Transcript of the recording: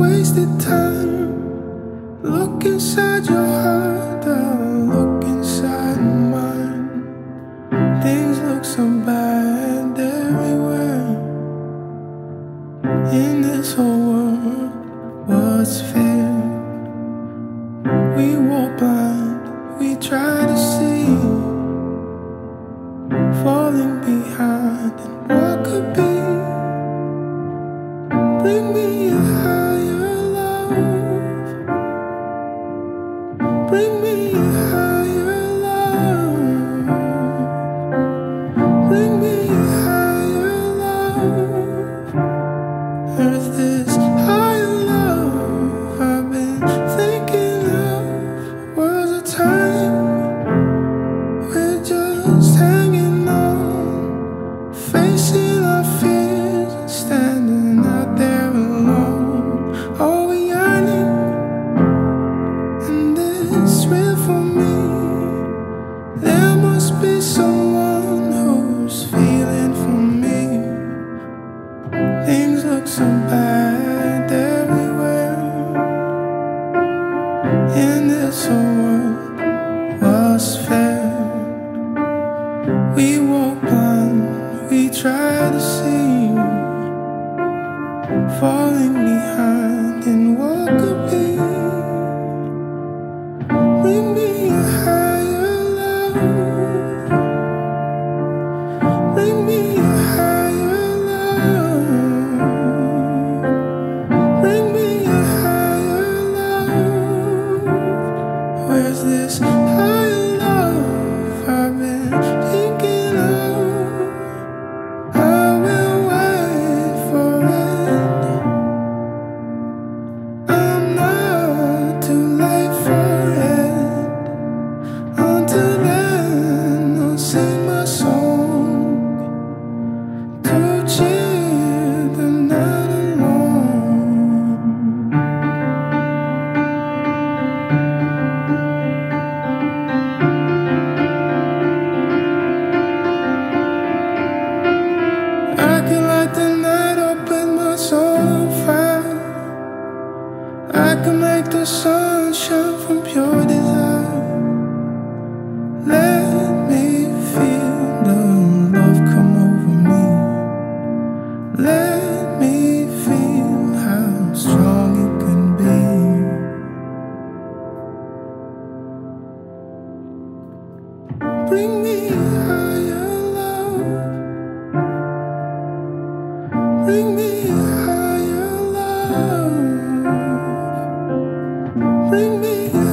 wasted time. Look inside your heart, I'll look inside mine. Things look so bad everywhere. In this whole world, what's fair? We walk blind, we try to see. So bad. In this world, what's fair? We walk blind, we try to see. Falling behind the sun shine from pure desire. Let me feel the love come over me. Let me feel how strong it can be. Bring me higher love. Bring me higher Bring me